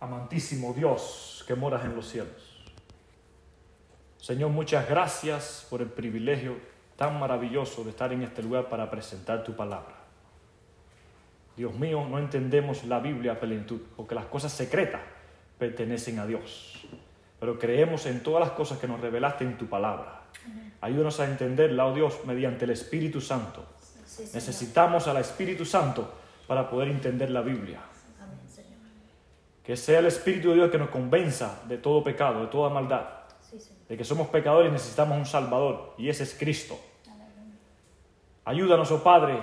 amantísimo Dios que moras en los cielos. Señor, muchas gracias por el privilegio tan maravilloso de estar en este lugar para presentar tu palabra. Dios mío, no entendemos la Biblia a plenitud, porque las cosas secretas pertenecen a Dios. Pero creemos en todas las cosas que nos revelaste en tu palabra. Ayúdanos a entenderla, oh Dios, mediante el Espíritu Santo. Necesitamos al Espíritu Santo para poder entender la Biblia. Que sea el Espíritu de Dios que nos convenza de todo pecado, de toda maldad. De que somos pecadores y necesitamos un Salvador. Y ese es Cristo. Ayúdanos, oh Padre.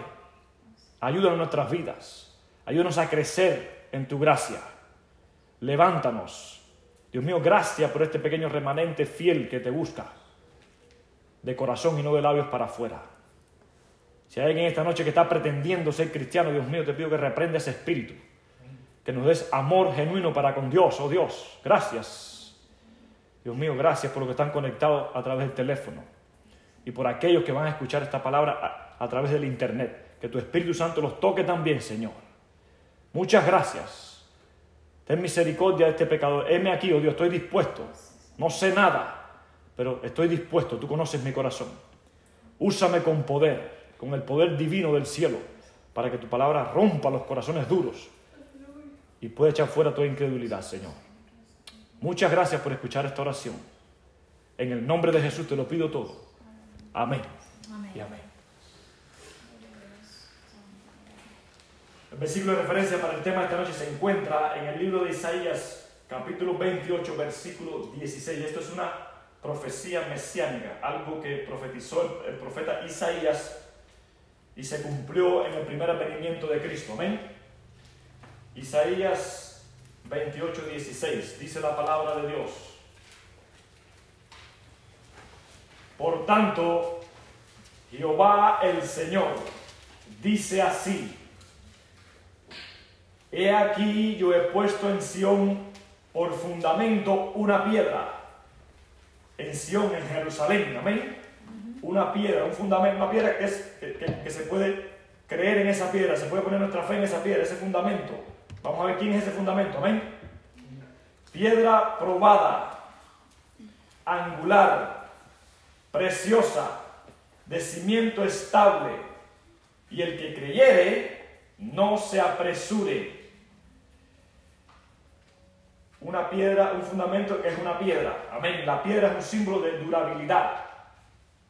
Ayúdanos en nuestras vidas. Ayúdanos a crecer en tu gracia. Levántanos. Dios mío, gracias por este pequeño remanente fiel que te busca. De corazón y no de labios para afuera. Si hay alguien esta noche que está pretendiendo ser cristiano, Dios mío, te pido que reprenda ese espíritu. Que nos des amor genuino para con Dios, oh Dios. Gracias. Dios mío, gracias por los que están conectados a través del teléfono. Y por aquellos que van a escuchar esta palabra a, través del internet. Que tu Espíritu Santo los toque también, Señor. Muchas gracias. Ten misericordia de este pecador. Heme aquí, oh Dios, estoy dispuesto. No sé nada, pero estoy dispuesto. Tú conoces mi corazón. Úsame con poder con el poder divino del cielo, para que tu palabra rompa los corazones duros y pueda echar fuera toda incredulidad, Señor. Muchas gracias por escuchar esta oración. En el nombre de Jesús te lo pido todo. Amén. Y amén. El versículo de referencia para el tema de esta noche se encuentra en el libro de Isaías, capítulo 28, versículo 16. Esto es una profecía mesiánica, algo que profetizó el profeta Isaías y se cumplió en el primer advenimiento de Cristo. Amén. Isaías 28, 16 dice la palabra de Dios. Por tanto, Jehová el Señor dice así, He aquí yo he puesto en Sión por fundamento una piedra, en Sión, en Jerusalén, amén una piedra, un fundamento, una piedra que, es, que, se puede creer en esa piedra, se puede poner nuestra fe en esa piedra, ese fundamento. Vamos a ver quién es ese fundamento, amén. Piedra probada, angular, preciosa, de cimiento estable, y el que creyere, no se apresure. Una piedra, un fundamento que es una piedra, amén. La piedra es un símbolo de durabilidad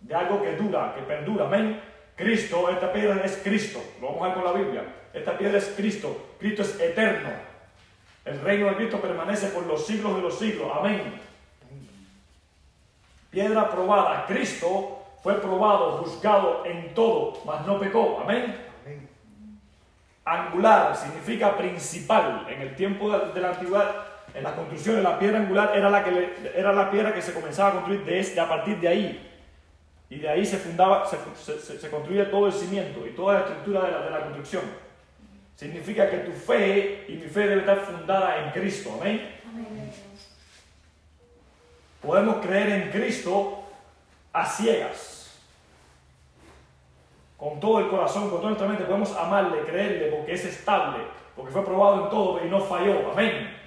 de algo que dura, que perdura. Amén. Cristo, esta piedra es Cristo. Lo vamos a ver con la Biblia. Esta piedra es Cristo. Cristo es eterno. El reino de Cristo permanece por los siglos de los siglos. Amén. Piedra probada. Cristo fue probado, juzgado en todo, mas no pecó. Amén. Angular significa principal. En el tiempo de, la antigüedad, en la construcción de la piedra angular era la, que era la piedra que se comenzaba a construir de, a partir de ahí. Y de ahí se fundaba, se, se, construye todo el cimiento y toda la estructura de la, de la, construcción. Significa que tu fe y mi fe debe estar fundada en Cristo. Amén. Podemos creer en Cristo a ciegas. Con todo el corazón, con toda nuestra mente, podemos amarle, creerle, porque es estable, porque fue probado en todo y no falló. Amén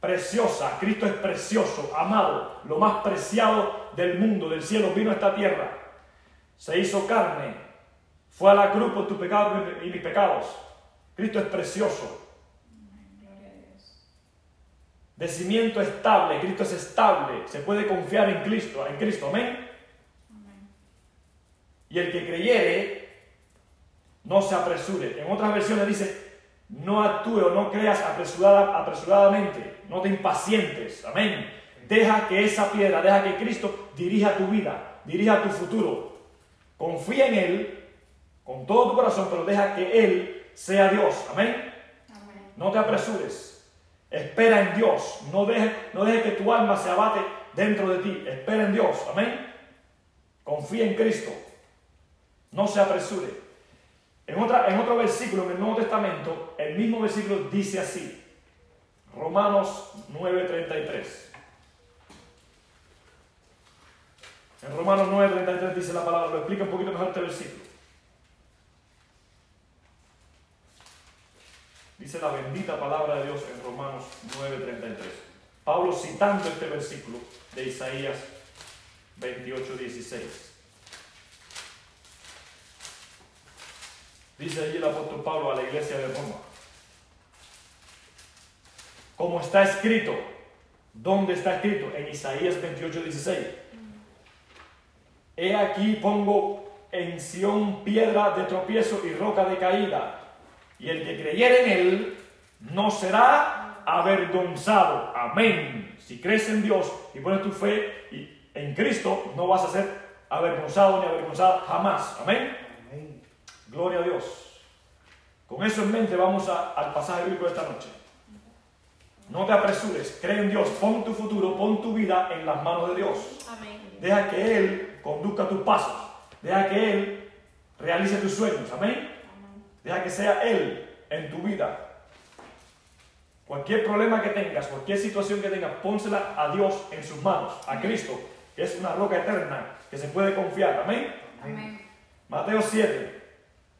preciosa. Cristo es precioso, amado, lo más preciado del mundo, del cielo, vino a esta tierra. Se hizo carne, fue a la cruz por tu pecado y mis pecados. Cristo es precioso. De cimiento estable, Cristo es estable, se puede confiar en Cristo, en Cristo, amén. Y el que creyere, no se apresure. En otras versiones dice, no actúe o no creas apresurada, apresuradamente, no te impacientes, amén. Deja que esa piedra, deja que Cristo dirija tu vida, dirija tu futuro. Confía en Él con todo tu corazón, pero deja que Él sea Dios, amén. No te apresures, espera en Dios, no deje, no deje que tu alma se abate dentro de ti, espera en Dios, amén. Confía en Cristo, no se apresure. En, otra, en otro versículo en el Nuevo Testamento, el mismo versículo dice así, Romanos 9:33. En Romanos 9:33 dice la palabra, lo explica un poquito mejor este versículo. Dice la bendita palabra de Dios en Romanos 9:33. Pablo citando este versículo de Isaías 28:16. Dice allí el apóstol Pablo a la iglesia de Roma. Como está escrito, ¿dónde está escrito? En Isaías 28:16. He aquí pongo en Sión piedra de tropiezo y roca de caída, y el que creyere en él no será avergonzado. Amén. Si crees en Dios y pones tu fe en Cristo, no vas a ser avergonzado ni avergonzada jamás. Amén. Gloria a Dios. Con eso en mente vamos al pasaje bíblico de esta noche. No te apresures, cree en Dios, pon tu futuro, pon tu vida en las manos de Dios. Deja que Él conduzca tus pasos, deja que Él realice tus sueños. Amén. Deja que sea Él en tu vida. Cualquier problema que tengas, cualquier situación que tengas, pónsela a Dios en sus manos, a Cristo, que es una roca eterna que se puede confiar. Amén. Amén. Mateo 7.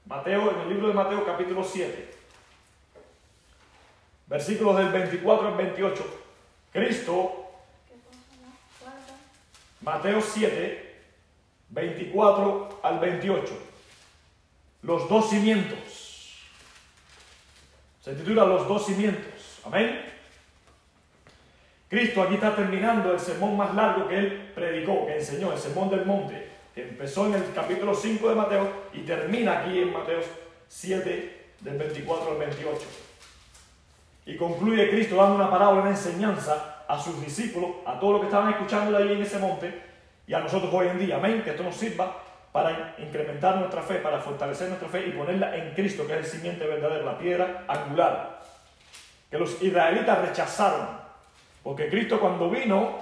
Mateo, en el libro de Mateo capítulo 7. Versículos del 24 al 28. Cristo, Mateo 7, 24 al 28 los dos cimientos. Se titula Los dos cimientos. Amén. Cristo aquí está terminando el sermón más largo que él predicó, que enseñó, el sermón del monte, que empezó en el capítulo 5 de Mateo y termina aquí en Mateo 7, del 24 al 28. Y concluye Cristo dando una parábola, una enseñanza a sus discípulos, a todos los que estaban escuchando ahí en ese monte y a nosotros hoy en día. Amén. Que esto nos sirva para incrementar nuestra fe, para fortalecer nuestra fe y ponerla en Cristo, que es el simiente verdadero, la piedra angular, que los israelitas rechazaron, porque Cristo cuando vino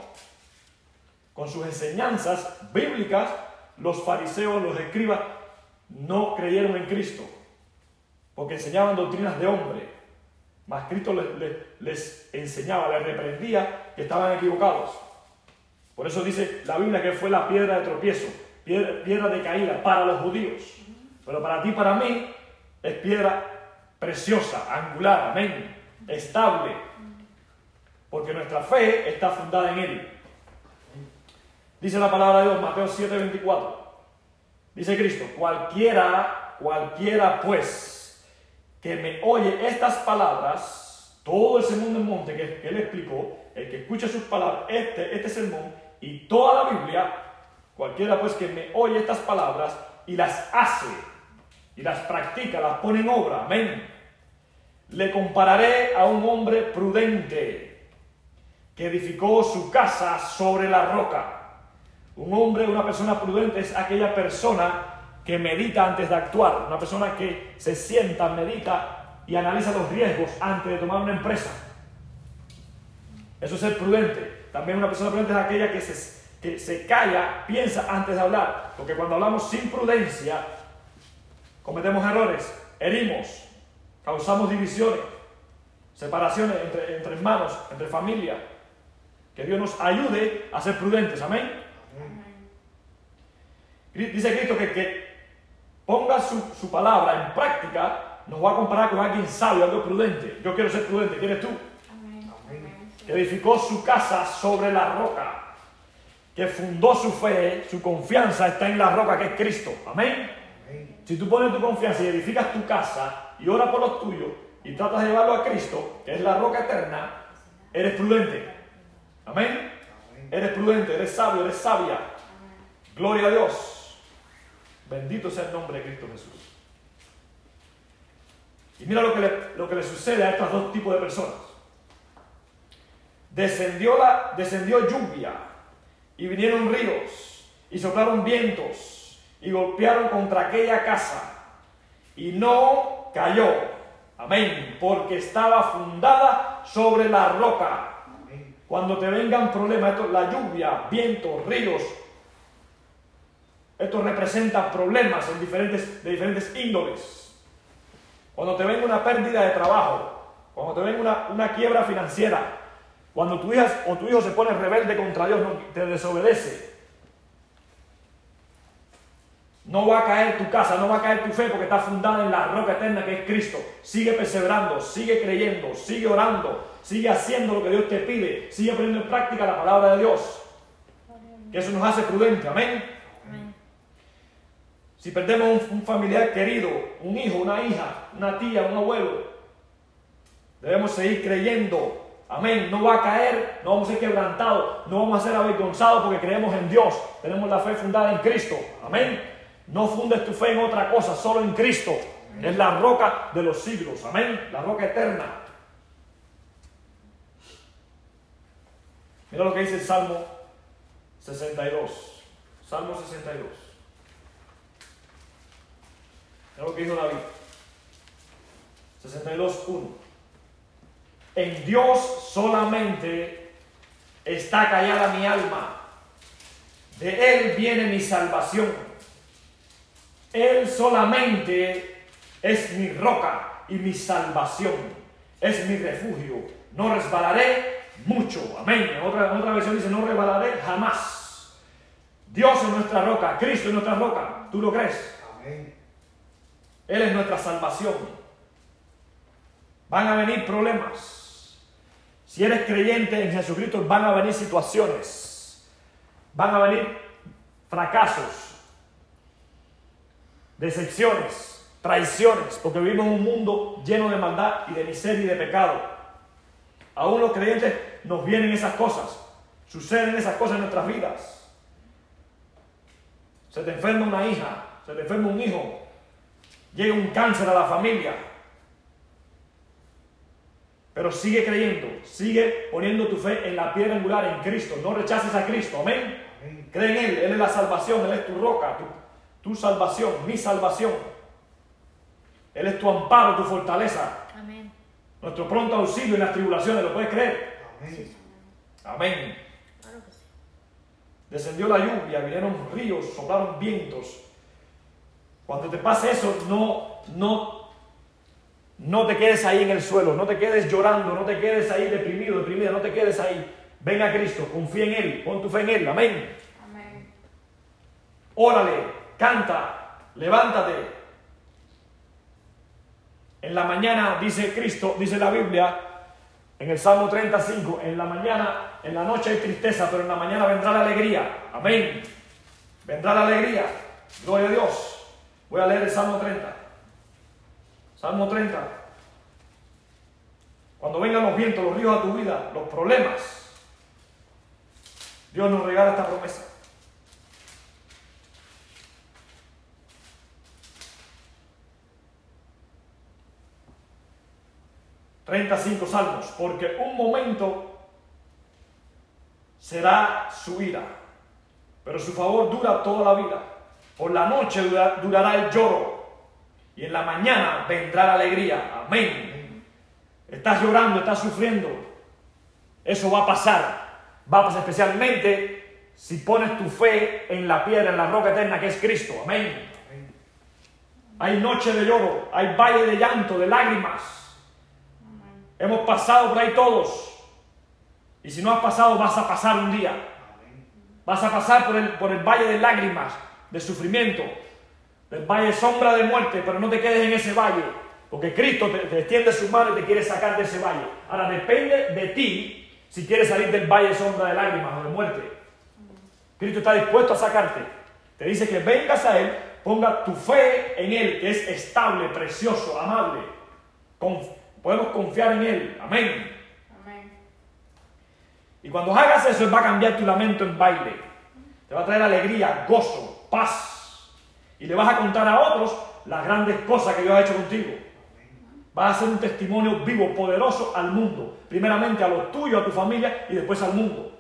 con sus enseñanzas bíblicas, los fariseos, los escribas, no creyeron en Cristo, porque enseñaban doctrinas de hombre, mas Cristo les, les enseñaba, les reprendía que estaban equivocados. Por eso dice la Biblia que fue la piedra de tropiezo piedra, de caída para los judíos. Pero para ti, para mí, es piedra preciosa, angular, amén, estable. Porque nuestra fe está fundada en Él. Dice la palabra de Dios, Mateo 7:24. Dice Cristo, cualquiera, cualquiera pues que me oye estas palabras, todo ese mundo en monte que, que él explicó, el que escucha sus palabras, este, este sermón y toda la Biblia, Cualquiera pues que me oye estas palabras y las hace y las practica, las pone en obra, amén. Le compararé a un hombre prudente que edificó su casa sobre la roca. Un hombre, una persona prudente es aquella persona que medita antes de actuar, una persona que se sienta, medita y analiza los riesgos antes de tomar una empresa. Eso es ser prudente. También una persona prudente es aquella que se que se calla, piensa antes de hablar. Porque cuando hablamos sin prudencia, cometemos errores, herimos, causamos divisiones, separaciones entre, entre hermanos, entre familia. Que Dios nos ayude a ser prudentes. Amén. Dice Cristo que, que ponga su, su, palabra en práctica, nos va a comparar con alguien sabio, algo prudente. Yo quiero ser prudente, ¿quieres tú? Amén. Que edificó su casa sobre la roca que fundó su fe, su confianza está en la roca que es Cristo. Amén. Si tú pones tu confianza y edificas tu casa y oras por los tuyos y tratas de llevarlo a Cristo, que es la roca eterna, eres prudente. Amén. Eres prudente, eres sabio, eres sabia. Gloria a Dios. Bendito sea el nombre de Cristo Jesús. Y mira lo que le, lo que le sucede a estos dos tipos de personas. Descendió, la, descendió lluvia y vinieron ríos y soplaron vientos y golpearon contra aquella casa y no cayó. Amén. Porque estaba fundada sobre la roca. Cuando te vengan problemas, esto, la lluvia, vientos, ríos, esto representa problemas en diferentes, de diferentes índoles. Cuando te venga una pérdida de trabajo, cuando te venga una, una quiebra financiera, cuando tu hija o tu hijo se pone rebelde contra Dios, te desobedece. No va a caer tu casa, no va a caer tu fe porque está fundada en la roca eterna que es Cristo. Sigue perseverando, sigue creyendo, sigue orando, sigue haciendo lo que Dios te pide, sigue poniendo en práctica la palabra de Dios. Que eso nos hace prudentes, amén. Si perdemos un, familiar querido, un hijo, una hija, una tía, un abuelo, debemos seguir creyendo. Amén. No va a caer, no vamos a ser quebrantados, no vamos a ser avergonzados porque creemos en Dios. Tenemos la fe fundada en Cristo. Amén. No fundes tu fe en otra cosa, solo en Cristo. Es la roca de los siglos. Amén. La roca eterna. Mira lo que dice el Salmo 62. Salmo 62. Mira lo que dijo David. 62.1. En Dios solamente está callada mi alma. De Él viene mi salvación. Él solamente es mi roca y mi salvación. Es mi refugio. No resbalaré mucho. Amén. En otra, otra versión dice, no resbalaré jamás. Dios es nuestra roca. Cristo es nuestra roca. ¿Tú lo crees? Amén. Él es nuestra salvación. Van a venir problemas. Si eres creyente en Jesucristo, van a venir situaciones. Van a venir fracasos, decepciones, traiciones, porque vivimos en un mundo lleno de maldad y de miseria y de pecado. Aún los creyentes nos vienen esas cosas, suceden esas cosas en nuestras vidas. Se te enferma una hija, se te enferma un hijo, llega un cáncer a la familia. Pero sigue creyendo, sigue poniendo tu fe en la piedra angular, en Cristo. No rechaces a Cristo, amén. Cree en Él, Él es la salvación, Él es tu roca, tu, salvación, mi salvación. Él es tu amparo, tu fortaleza. Amén. Nuestro pronto auxilio en las tribulaciones, ¿lo puedes creer? Amén. Amén. Descendió la lluvia, vinieron ríos, soplaron vientos, cuando te pase eso, no, no, no te quedes ahí en el suelo, no te quedes llorando, no te quedes ahí deprimido, deprimida, no te quedes ahí. Ven a Cristo, confía en Él, pon tu fe en Él, amén. amén. Órale, canta, levántate. En la mañana, dice Cristo, dice la Biblia, en el Salmo 35, en la mañana, en la noche hay tristeza, pero en la mañana vendrá la alegría. Amén. Vendrá la alegría. Gloria a Dios. Voy a leer el Salmo 30. Salmo 30. Cuando vengan los vientos, los ríos a tu vida, los problemas, Dios nos regala esta promesa. ...35 salmos... ...porque un momento... ...será su ira... ...pero su favor dura toda la vida... Por la noche durará el lloro y en la mañana vendrá la alegría. Amén. Estás llorando, estás sufriendo. Eso va a pasar. Va a pasar especialmente si pones tu fe en la piedra, en la roca eterna que es Cristo. Amén. Hay noche de lloro, hay valle de llanto, de lágrimas. Hemos pasado por ahí todos. Y si no has pasado, vas a pasar un día. Vas a pasar por el, por el valle de lágrimas de sufrimiento, del valle sombra de muerte, pero no te quedes en ese valle, porque Cristo te, extiende su mano y te quiere sacar de ese valle. Ahora depende de ti si quieres salir del valle sombra de lágrimas o de muerte. Cristo está dispuesto a sacarte. Te dice que vengas a Él, ponga tu fe en Él, que es estable, precioso, amable. podemos confiar en Él. Amén. Amén. Y cuando hagas eso, Él va a cambiar tu lamento en baile. Te va a traer alegría, gozo, paz. Y le vas a contar a otros las grandes cosas que Dios ha hecho contigo. Vas a ser un testimonio vivo, poderoso al mundo. Primeramente a lo tuyo, a tu familia y después al mundo.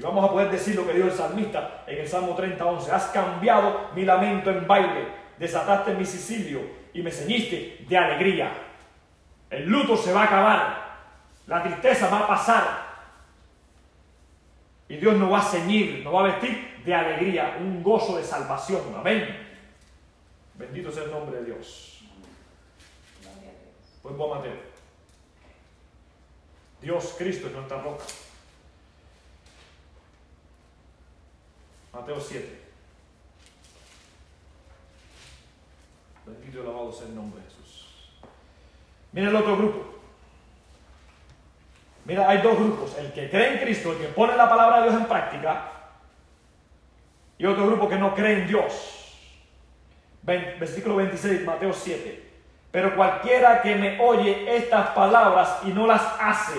Y vamos a poder decir lo que dijo el salmista en el Salmo 30, 11. Has cambiado mi lamento en baile, desataste mi sicilio y me ceñiste de alegría. El luto se va a acabar, la tristeza va a pasar, y Dios nos va a ceñir, nos va a vestir de alegría, un gozo de salvación. Amén. Bendito sea el nombre de Dios. Pues vos, Mateo. Dios Cristo es nuestra roca. Mateo 7. Bendito y alabado sea el nombre de Jesús. Mira el otro grupo. Mira, hay dos grupos. El que cree en Cristo, el que pone la palabra de Dios en práctica, y otro grupo que no cree en Dios. Versículo 26, Mateo 7. Pero cualquiera que me oye estas palabras y no las hace,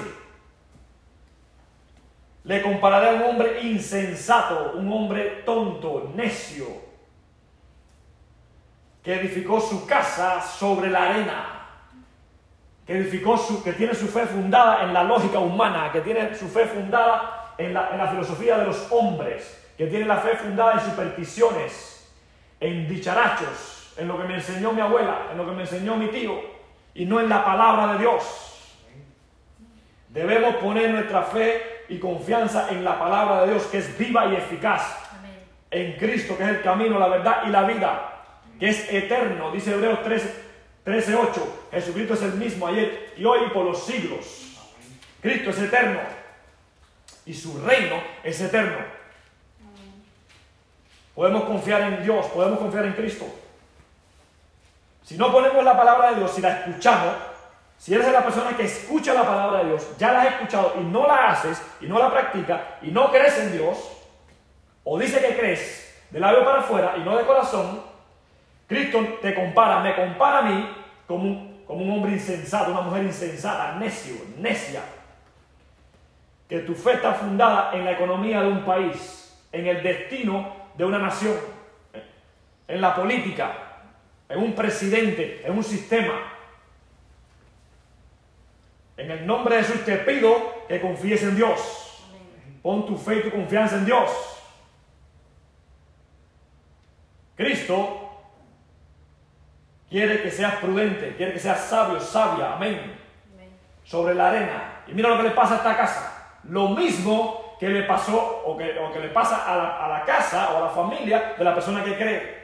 le compararé a un hombre insensato, un hombre tonto, necio, que edificó su casa sobre la arena, que edificó su, que tiene su fe fundada en la lógica humana, que tiene su fe fundada en la, en la filosofía de los hombres, que tiene la fe fundada en supersticiones, en dicharachos, en lo que me enseñó mi abuela, en lo que me enseñó mi tío, y no en la palabra de Dios. Debemos poner nuestra fe y confianza en la palabra de Dios, que es viva y eficaz. En Cristo, que es el camino, la verdad y la vida, que es eterno. Dice Hebreos 13, 8. Jesucristo es el mismo ayer y hoy por los siglos. Cristo es eterno. Y su reino es eterno. Podemos confiar en Dios, podemos confiar en Cristo. Si no ponemos la palabra de Dios, si la escuchamos, si eres la persona que escucha la palabra de Dios, ya la has escuchado y no la haces y no la practicas y no crees en Dios, o dice que crees de labio para afuera y no de corazón, Cristo te compara, me compara a mí como un, como un hombre insensato, una mujer insensata, necio, necia. Que tu fe está fundada en la economía de un país, en el destino de una nación, en la política, en un presidente, en un sistema. En el nombre de Jesús te pido que confíes en Dios. Pon tu fe y tu confianza en Dios. Cristo quiere que seas prudente, quiere que seas sabio, sabia, amén. Sobre la arena. Y mira lo que le pasa a esta casa. Lo mismo que le pasó o que, que le pasa a la, a la, casa o a la familia de la persona que cree.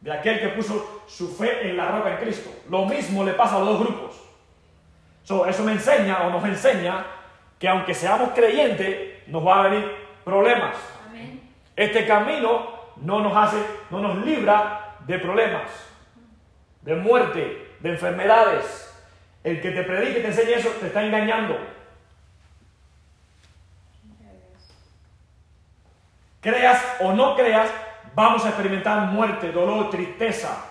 De aquel que puso su fe en la roca en Cristo. Lo mismo le pasa a los dos grupos eso me enseña o nos enseña que aunque seamos creyentes, nos va a venir problemas. Este camino no nos hace, no nos libra de problemas, de muerte, de enfermedades. El que te predique y te enseñe eso te está engañando. Creas o no creas, vamos a experimentar muerte, dolor, tristeza,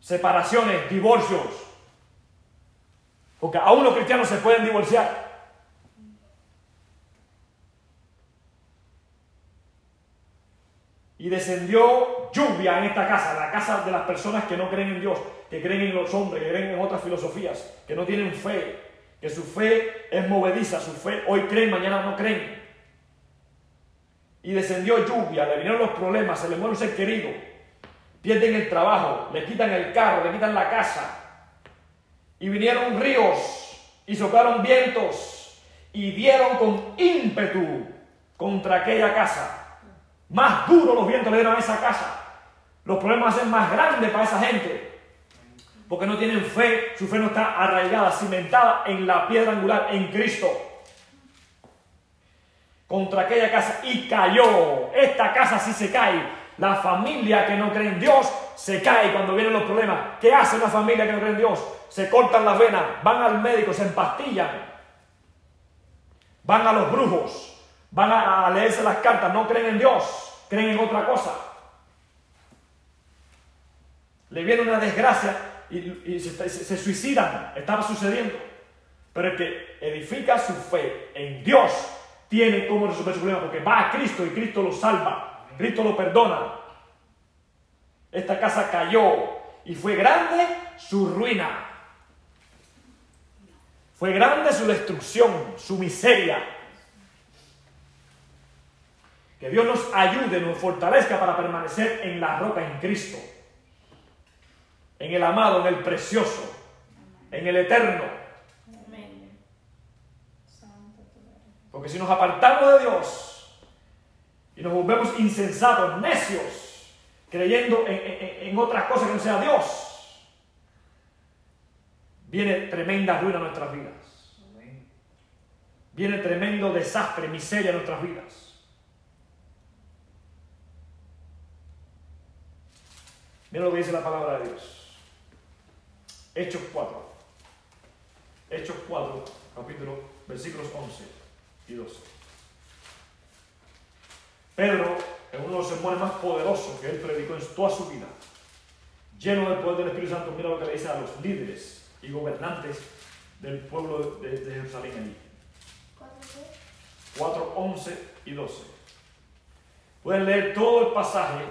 separaciones, divorcios, porque aún los cristianos se pueden divorciar. Y descendió lluvia en esta casa, la casa de las personas que no creen en Dios, que creen en los hombres, que creen en otras filosofías, que no tienen fe, que su fe es movediza, su fe hoy creen, mañana no creen. Y descendió lluvia, le vinieron los problemas, se le muere un ser querido, pierden el trabajo, le quitan el carro, le quitan la casa, y vinieron ríos y soplaron vientos y dieron con ímpetu contra aquella casa. Más duro los vientos le dieron a esa casa. Los problemas hacen más grandes para esa gente. Porque no tienen fe, su fe no está arraigada, cimentada en la piedra angular, en Cristo. Contra aquella casa y cayó. Esta casa sí se cae. La familia que no cree en Dios se cae cuando vienen los problemas. ¿Qué hace una familia que no cree en Dios? se cortan las venas, van al médico, se empastillan, van a los brujos, van a, leerse las cartas, no creen en Dios, creen en otra cosa. Le viene una desgracia y, se, suicidan, estaba sucediendo. Pero el que edifica su fe en Dios tiene como resolver su problema porque va a Cristo y Cristo lo salva, Cristo lo perdona. Esta casa cayó y fue grande su ruina. Fue grande su destrucción, su miseria. Que Dios nos ayude, nos fortalezca para permanecer en la roca, en Cristo. En el amado, en el precioso, en el eterno. Porque si nos apartamos de Dios y nos volvemos insensatos, necios, creyendo en, en otras cosas que no sea Dios, viene tremenda ruina a nuestras vidas. Viene tremendo desastre, miseria a nuestras vidas. Mira lo que dice la palabra de Dios. Hechos 4. Hechos 4, capítulo, versículos 11 y 12. Pedro, en uno de los sermones más poderosos que él predicó en toda su vida, lleno del poder del Espíritu Santo, mira lo que le dice a los líderes y gobernantes del pueblo de, Jerusalén allí. 4, 11 y 12. Pueden leer todo el pasaje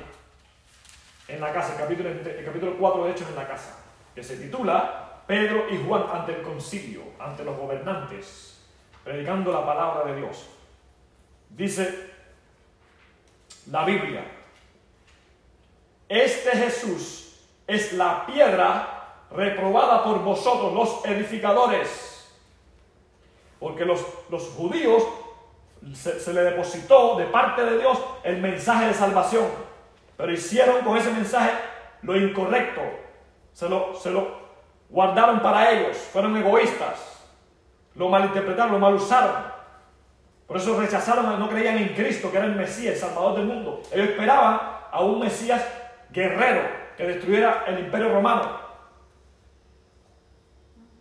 en la casa, el capítulo, el capítulo 4 de Hechos en la casa, que se titula Pedro y Juan ante el concilio, ante los gobernantes, predicando la palabra de Dios. Dice la Biblia, este Jesús es la piedra reprobada por vosotros los edificadores, porque los, los judíos se le depositó de parte de Dios el mensaje de salvación pero hicieron con ese mensaje lo incorrecto. Se lo, se lo guardaron para ellos. Fueron egoístas. Lo malinterpretaron, lo mal usaron. Por eso rechazaron, no creían en Cristo, que era el Mesías, el Salvador del mundo. Ellos esperaban a un Mesías guerrero que destruyera el imperio romano.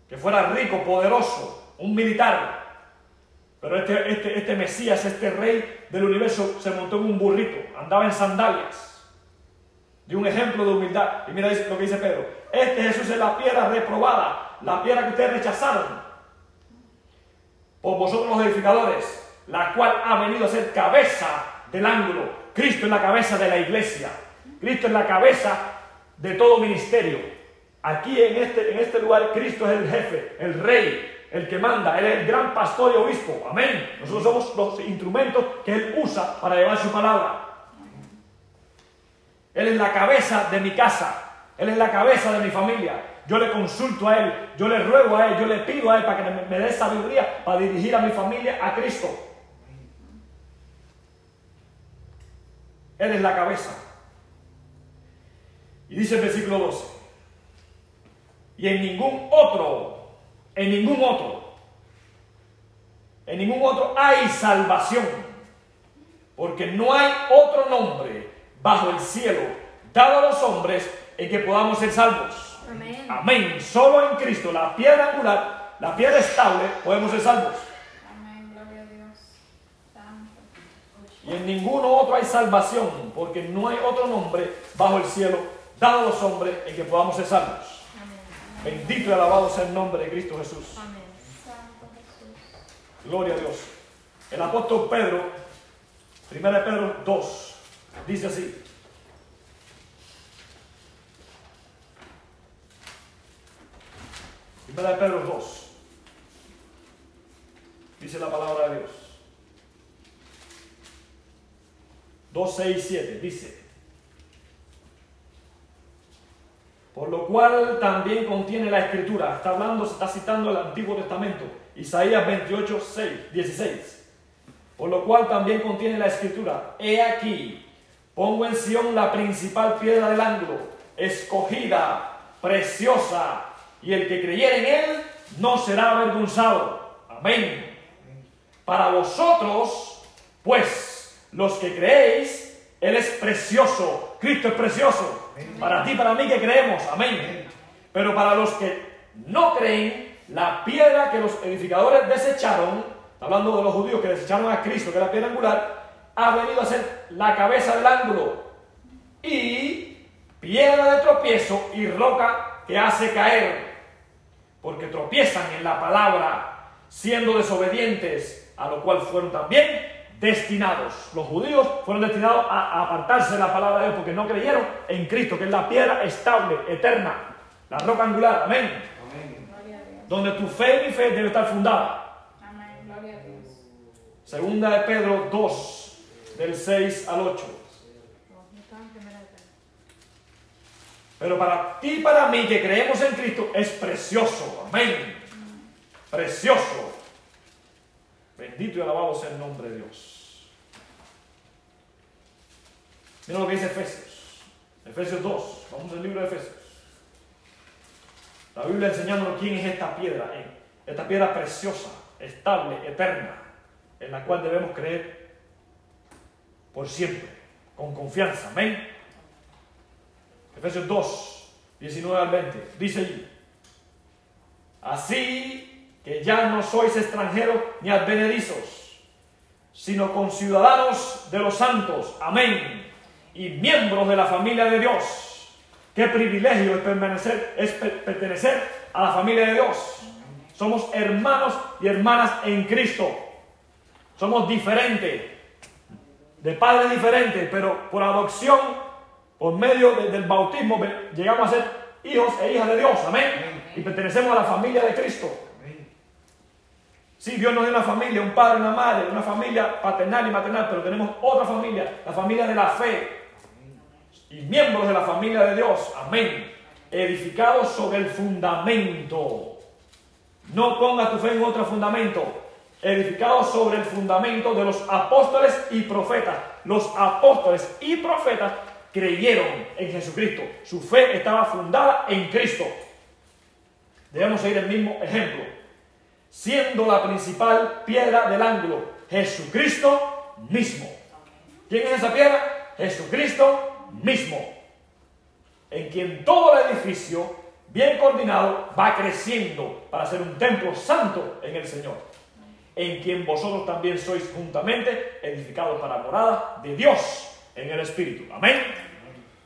Que fuera rico, poderoso, un militar. Pero este, este, este Mesías, este rey del universo, se montó en un burrito, andaba en sandalias de un ejemplo de humildad. Y mira lo que dice Pedro. Este Jesús es la piedra reprobada, la piedra que ustedes rechazaron por vosotros los edificadores, la cual ha venido a ser cabeza del ángulo. Cristo es la cabeza de la iglesia. Cristo es la cabeza de todo ministerio. Aquí en este, en este lugar Cristo es el jefe, el rey, el que manda. Él es el gran pastor y obispo. Amén. Nosotros somos los instrumentos que Él usa para llevar su palabra. Él es la cabeza de mi casa. Él es la cabeza de mi familia. Yo le consulto a Él, yo le ruego a Él, yo le pido a Él para que me, dé sabiduría para dirigir a mi familia a Cristo. Él es la cabeza. Y dice el versículo 12. Y en ningún otro, en ningún otro, en ningún otro hay salvación. Porque no hay otro nombre bajo el cielo, dado a los hombres, en que podamos ser salvos. Amén. Amén. Solo en Cristo, la piedra angular, la piedra estable, podemos ser salvos. Amén. Gloria a Dios. Y en ninguno otro hay salvación, porque no hay otro nombre bajo el cielo, dado a los hombres, en que podamos ser salvos. Amén. Bendito y alabado sea el nombre de Cristo Jesús. Amén. Gloria a Dios. El apóstol Pedro, 1 Pedro 2, Dice así. Primera de Pedro 2. Dice la palabra de Dios. 2, 6, 7. Dice. Por lo cual también contiene la escritura. Está hablando, se está citando el Antiguo Testamento. Isaías 28, 6, 16. Por lo cual también contiene la escritura. He aquí, Pongo en Sión la principal piedra del ángulo, escogida, preciosa, y el que creyere en él no será avergonzado. Amén. Para vosotros, pues, los que creéis, Él es precioso. Cristo es precioso. Para ti, para mí que creemos. Amén. Pero para los que no creen, la piedra que los edificadores desecharon, hablando de los judíos que desecharon a Cristo, que es la piedra angular, ha venido a ser la cabeza del ángulo y piedra de tropiezo y roca que hace caer, porque tropiezan en la palabra, siendo desobedientes, a lo cual fueron también destinados. Los judíos fueron destinados a apartarse de la palabra de Dios porque no creyeron en Cristo, que es la piedra estable, eterna, la roca angular. Amén. Donde tu fe y mi fe debe estar fundada. Amén. Gloria a Dios. Segunda de Pedro 2, del 6 al 8. Pero para ti y para mí que creemos en Cristo es precioso. Amén. Precioso. Bendito y alabado sea el nombre de Dios. Mira lo que dice Efesios. Efesios 2. Vamos al libro de Efesios. La Biblia enseñándonos quién es esta piedra. Esta piedra preciosa, estable, eterna, en la cual debemos creer por siempre, con confianza. Amén. Efesios 2, 19 al 20. Dice allí, así que ya no sois extranjeros ni advenedizos, sino conciudadanos de los santos. Amén. Y miembros de la familia de Dios. Qué privilegio es, es pertenecer a la familia de Dios. Somos hermanos y hermanas en Cristo. Somos diferentes, de padres diferentes, pero por adopción, por medio del bautismo, llegamos a ser hijos e hijas de Dios. Amén. Y pertenecemos a la familia de Cristo. Sí, Dios nos dio una familia, un padre, una madre, una familia paternal y maternal, pero tenemos otra familia, la familia de la fe. Y miembros de la familia de Dios. Amén. Edificados sobre el fundamento no ponga tu fe en otro fundamento, edificado sobre el fundamento de los apóstoles y profetas. Los apóstoles y profetas creyeron en Jesucristo. Su fe estaba fundada en Cristo. Debemos seguir el mismo ejemplo. Siendo la principal piedra del ángulo, Jesucristo mismo. ¿Quién es esa piedra? Jesucristo mismo. En quien todo el edificio bien coordinado, va creciendo para ser un templo santo en el Señor, en quien vosotros también sois juntamente edificados para morada de Dios en el Espíritu. Amén.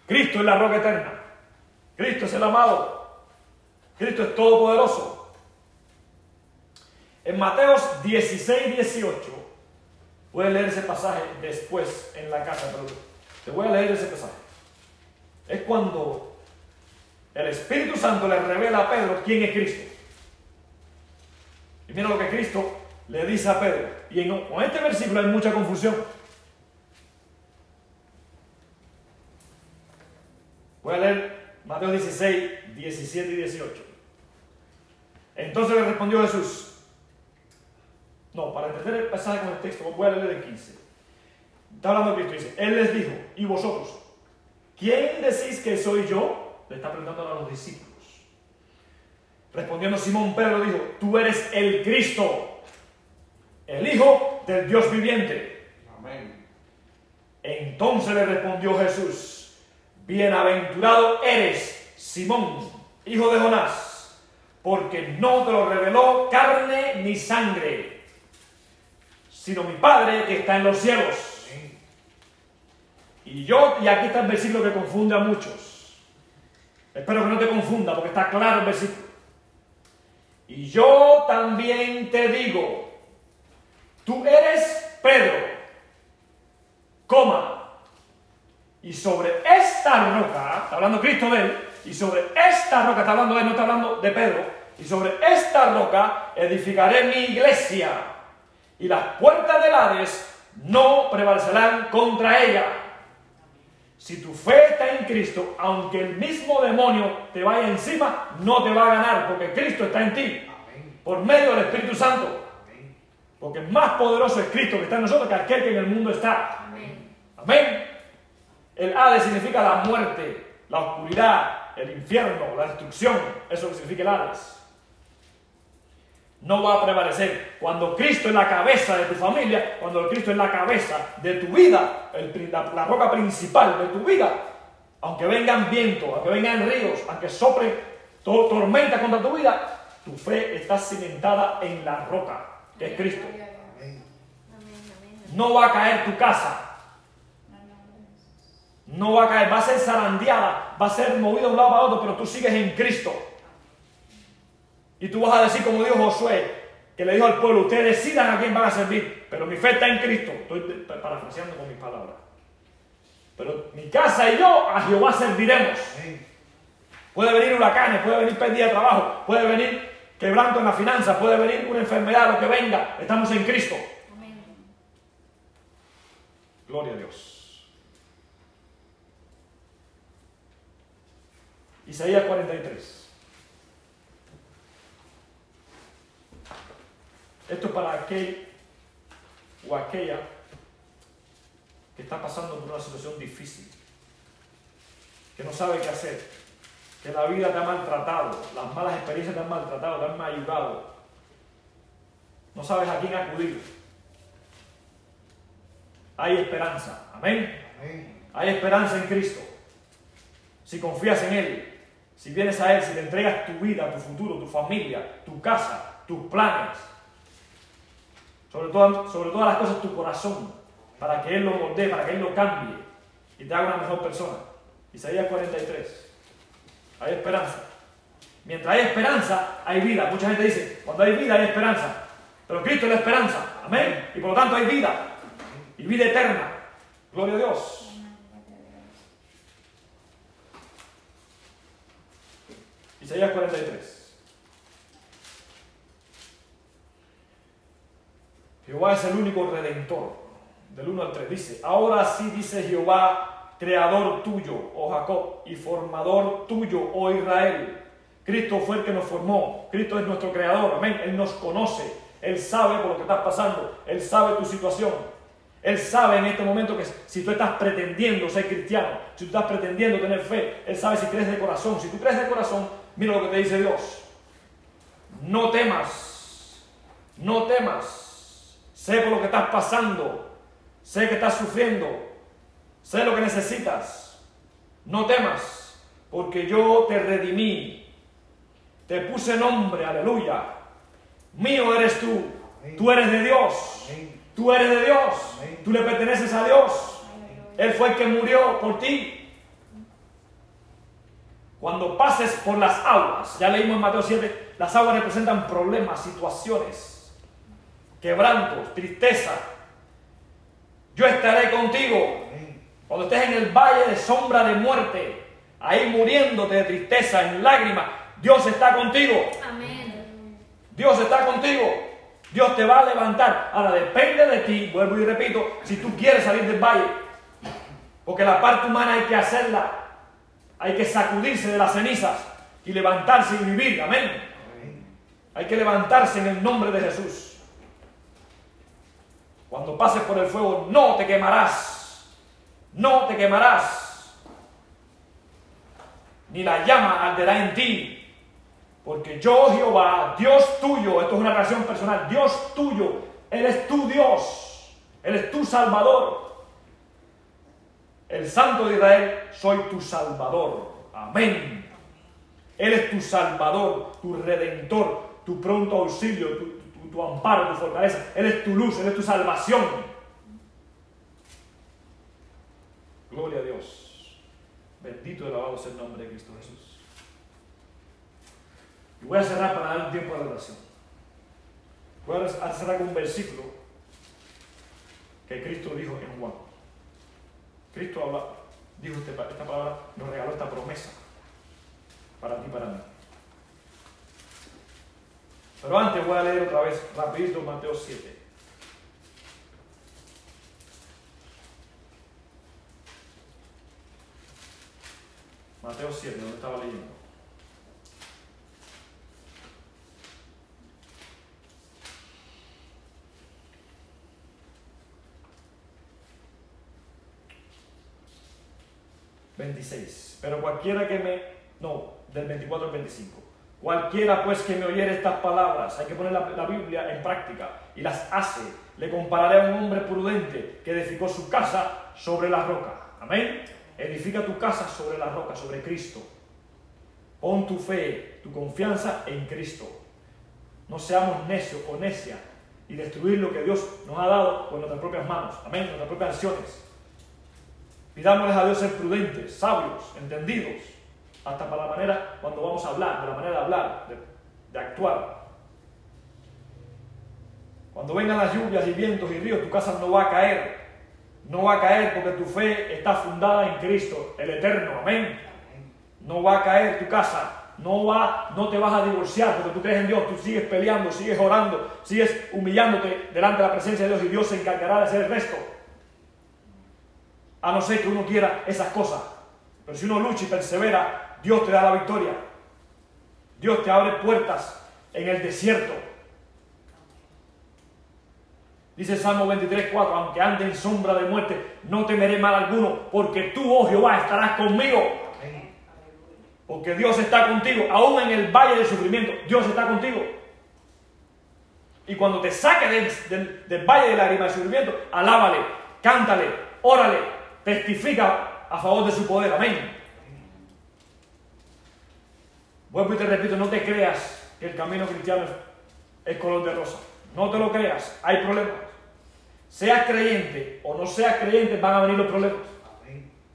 Cristo es la roca eterna. Cristo es el amado. Cristo es todopoderoso. En Mateos 16, 18, puedes leer ese pasaje después en la casa, pero te voy a leer ese pasaje. Es cuando el Espíritu Santo le revela a Pedro quién es Cristo. Y mira lo que Cristo le dice a Pedro. Y en, con este versículo hay mucha confusión. Voy a leer Mateo 16, 17 y 18. Entonces le respondió Jesús. No, para entender el pasaje con el texto, voy a leer el 15. Está hablando Cristo, dice, Él les dijo, ¿y vosotros? ¿Quién decís que soy yo? le está preguntando a los discípulos. Respondiendo Simón Pedro dijo, tú eres el Cristo, el Hijo del Dios viviente. Amén. Entonces le respondió Jesús, bienaventurado eres, Simón, hijo de Jonás, porque no te lo reveló carne ni sangre, sino mi Padre que está en los cielos. Y yo, y aquí está el versículo que confunde a muchos. Espero que no te confunda porque está claro el versículo. Y yo también te digo, tú eres Pedro, coma, y sobre esta roca, está hablando Cristo de él, y sobre esta roca, está hablando de él, no está hablando de Pedro, y sobre esta roca edificaré mi iglesia, y las puertas del Hades no prevalecerán contra ella. Si tu fe está en Cristo, aunque el mismo demonio te vaya encima, no te va a ganar, porque Cristo está en ti, por medio del Espíritu Santo. Porque más poderoso es Cristo que está en nosotros que aquel que en el mundo está. Amén. El Hades significa la muerte, la oscuridad, el infierno, la destrucción. Eso que significa el Hades no va a prevalecer. Cuando Cristo es la cabeza de tu familia, cuando Cristo es la cabeza de tu vida, la, roca principal de tu vida, aunque vengan vientos, aunque vengan ríos, aunque sople tormenta contra tu vida, tu fe está cimentada en la roca, que es Cristo. No va a caer tu casa. No va a caer, va a ser zarandeada, va a ser movida de un lado para otro, pero tú sigues en Cristo. Y tú vas a decir como dijo Josué, que le dijo al pueblo, ustedes decidan a quién van a servir, pero mi fe está en Cristo. Estoy parafraseando con mis palabras. Pero mi casa y yo a Jehová serviremos. Puede venir huracanes, puede venir pérdida de trabajo, puede venir quebranto en la finanza, puede venir una enfermedad, lo que venga. Estamos en Cristo. Gloria a Dios. Isaías 43. Esto es para aquel o aquella que está pasando por una situación difícil, que no sabe qué hacer, que la vida te ha maltratado, las malas experiencias te han maltratado, te han ayudado, no sabes a quién acudir. Hay esperanza, amén. Hay esperanza en Cristo. si confías en Él, si vienes a Él, si le entregas tu vida, tu futuro, tu familia, tu casa, tus planes, sobre, todo, sobre todas las cosas tu corazón, para que Él lo moldee, para que Él lo cambie y te haga una mejor persona. Isaías 43. Hay esperanza. Mientras hay esperanza, hay vida. Mucha gente dice, cuando hay vida hay esperanza. Pero Cristo es la esperanza. Amén. Y por lo tanto hay vida. Y vida eterna. Gloria a Dios. Isaías 43. Jehová es el único redentor. Del 1 al 3 dice, ahora sí dice Jehová, creador tuyo, oh Jacob, y formador tuyo, oh Israel. Cristo fue el que nos formó, Cristo es nuestro creador, amén. Él nos conoce, Él sabe por lo que estás pasando, Él sabe tu situación. Él sabe en este momento que si tú estás pretendiendo ser cristiano, si tú estás pretendiendo tener fe, Él sabe si crees de corazón. Si tú crees de corazón, Mira lo que te dice Dios. No temas, no temas. Sé por lo que estás pasando, sé que estás sufriendo, sé lo que necesitas. No temas, porque yo te redimí, te puse nombre, aleluya. Mío eres tú, tú eres de Dios, tú eres de Dios, tú le perteneces a Dios. Él fue el que murió por ti, cuando pases por las aguas, ya leímos en Mateo 7, las aguas representan problemas, situaciones, quebrantos, tristeza. Yo estaré contigo. Cuando estés en el valle de sombra de muerte, ahí muriéndote de tristeza, en lágrimas, Dios está contigo. Amén. Dios está contigo. Dios te va a levantar. Ahora depende de ti, vuelvo y repito, si tú quieres salir del valle. Porque la parte humana hay que hacerla hay que sacudirse de las cenizas y levantarse y vivir. Amén. Hay que levantarse en el nombre de Jesús. Cuando pases por el fuego, no te quemarás. No te quemarás. Ni la llama arderá en ti. Porque yo, Jehová, Dios tuyo, esto es una relación personal, Dios tuyo, Él es tu Dios, Él es tu Salvador el Santo de Israel, soy tu Salvador. Amén. Él es tu Salvador, tu Redentor, tu pronto auxilio, tu, amparo, tu fortaleza. Él es tu luz, Él es tu salvación. Gloria a Dios. Bendito y alabado sea el nombre de Cristo Jesús. Y voy a cerrar para dar tiempo de oración. Voy a cerrar con un versículo que Cristo dijo en Juan. Cristo habla, dijo este esta palabra, nos regaló esta promesa para ti y para mí. Pero antes voy a leer otra vez rapidito Mateo 7. Mateo 7, donde estaba leyendo. 26. Pero cualquiera que me... No, del 24 al 25. Cualquiera pues que me oyere estas palabras, hay que poner la, la, Biblia en práctica y las hace, le compararé a un hombre prudente que edificó su casa sobre la roca. Amén. Edifica tu casa sobre la roca, sobre Cristo. Pon tu fe, tu confianza en Cristo. No seamos necios o necias y destruir lo que Dios nos ha dado con nuestras propias manos. Amén. Nuestras propias acciones. Pidámosles a Dios ser prudentes, sabios, entendidos, hasta para la manera, cuando vamos a hablar, de la manera de hablar, de, actuar. Cuando vengan las lluvias y vientos y ríos, tu casa no va a caer. No va a caer porque tu fe está fundada en Cristo, el Eterno. Amén. No va a caer tu casa. No, va, no te vas a divorciar porque tú crees en Dios. Tú sigues peleando, sigues orando, sigues humillándote delante de la presencia de Dios y Dios se encargará de hacer el resto. A no ser que uno quiera esas cosas. Pero si uno lucha y persevera, Dios te da la victoria. Dios te abre puertas en el desierto. Dice Salmo 23, 4, aunque ande en sombra de muerte, no temeré mal alguno, porque tú, oh Jehová, estarás conmigo. Porque Dios está contigo, aún en el valle del sufrimiento, Dios está contigo. Y cuando te saque del, del, valle de lágrimas y sufrimiento, alábale, cántale, órale, testifica a favor de su poder. Amén. Vuelvo y te repito, no te creas que el camino cristiano es color de rosa. No te lo creas, hay problemas. Seas creyente o no seas creyente, van a venir los problemas.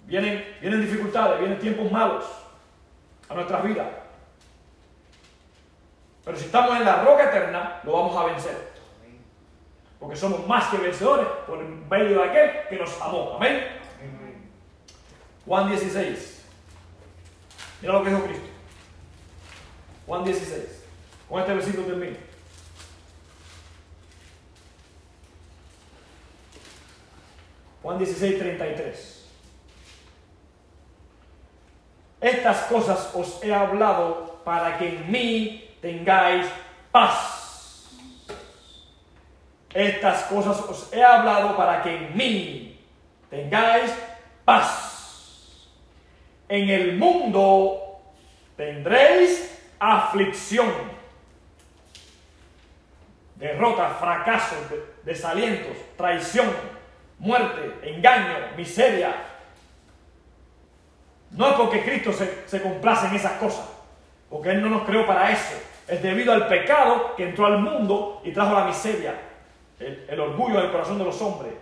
Vienen, vienen dificultades, vienen tiempos malos a nuestras vidas. Pero si estamos en la roca eterna, lo vamos a vencer. Porque somos más que vencedores por el medio de aquel que nos amó. Amén. Juan 16. Mira lo que dijo Cristo. Juan 16. Con este versículo termino. Juan 16, 33. Estas cosas os he hablado para que en mí tengáis paz. Estas cosas os he hablado para que en mí tengáis paz. En el mundo tendréis aflicción, derrota, fracasos, desalientos, traición, muerte, engaño, miseria. No es porque Cristo se, se complace en esas cosas, porque Él no nos creó para eso. Es debido al pecado que entró al mundo y trajo la miseria, el, el orgullo del corazón de los hombres.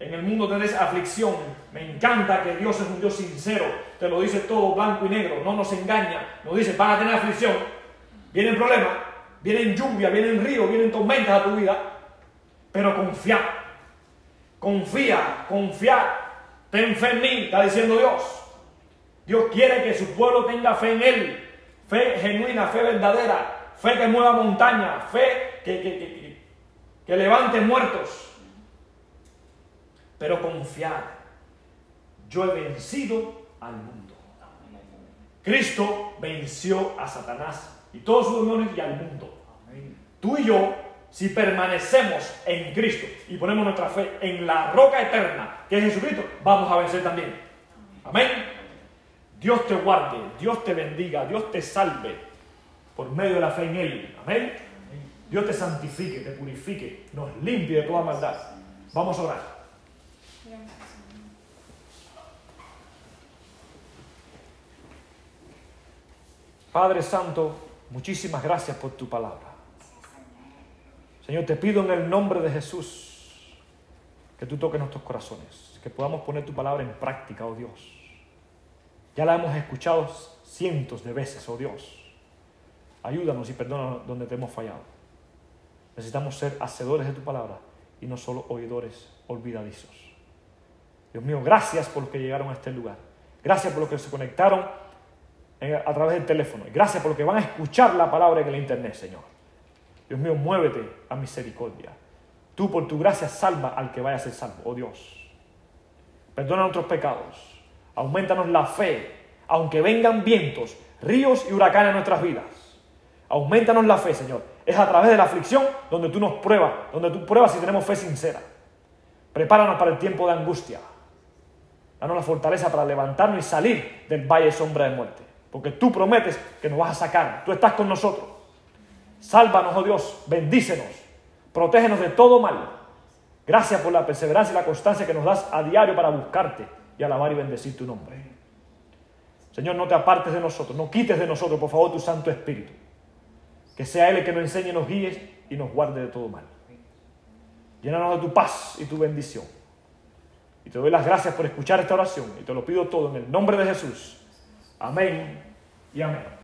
En el mundo tenés aflicción. Me encanta que Dios es un Dios sincero. Te lo dice todo blanco y negro. No nos engaña. Nos dice, van a tener aflicción. Vienen problemas. Vienen lluvia, vienen ríos, vienen tormentas a tu vida. Pero confía. Confía, confía. Ten fe en mí, está diciendo Dios. Dios quiere que su pueblo tenga fe en Él. Fe genuina, fe verdadera. Fe que mueva montaña. Fe que, que, que, que levante muertos pero confiad, yo he vencido al mundo. Cristo venció a Satanás y todos sus demonios y al mundo. Tú y yo, si permanecemos en Cristo y ponemos nuestra fe en la roca eterna, que es Jesucristo, vamos a vencer también. Amén. Dios te guarde, Dios te bendiga, Dios te salve por medio de la fe en Él. Amén. Dios te santifique, te purifique, nos limpie de toda maldad. Vamos a orar. Padre Santo, muchísimas gracias por tu palabra. Señor, te pido en el nombre de Jesús que tú toques nuestros corazones, que podamos poner tu palabra en práctica, oh Dios. Ya la hemos escuchado cientos de veces, oh Dios. Ayúdanos y perdónanos donde te hemos fallado. Necesitamos ser hacedores de tu palabra y no solo oidores olvidadizos. Dios mío, gracias por los que llegaron a este lugar. Gracias por los que se conectaron a través del teléfono. Y gracias por lo que van a escuchar la palabra en el internet, Señor. Dios mío, muévete a misericordia. Tú por tu gracia salva al que vaya a ser salvo, oh Dios. Perdona nuestros pecados. Aumentanos la fe, aunque vengan vientos, ríos y huracanes en nuestras vidas. Aumentanos la fe, Señor. Es a través de la aflicción donde tú nos pruebas, donde tú pruebas si tenemos fe sincera. Prepáranos para el tiempo de angustia. Danos la fortaleza para levantarnos y salir del valle sombra de muerte. Porque tú prometes que nos vas a sacar. Tú estás con nosotros. Sálvanos, oh Dios. Bendícenos. Protégenos de todo mal. Gracias por la perseverancia y la constancia que nos das a diario para buscarte y alabar y bendecir tu nombre. Señor, no te apartes de nosotros. No quites de nosotros, por favor, tu Santo Espíritu. Que sea Él el que nos enseñe, nos guíe y nos guarde de todo mal. Llénanos de tu paz y tu bendición. Y te doy las gracias por escuchar esta oración. Y te lo pido todo en el nombre de Jesús. Amén y amén.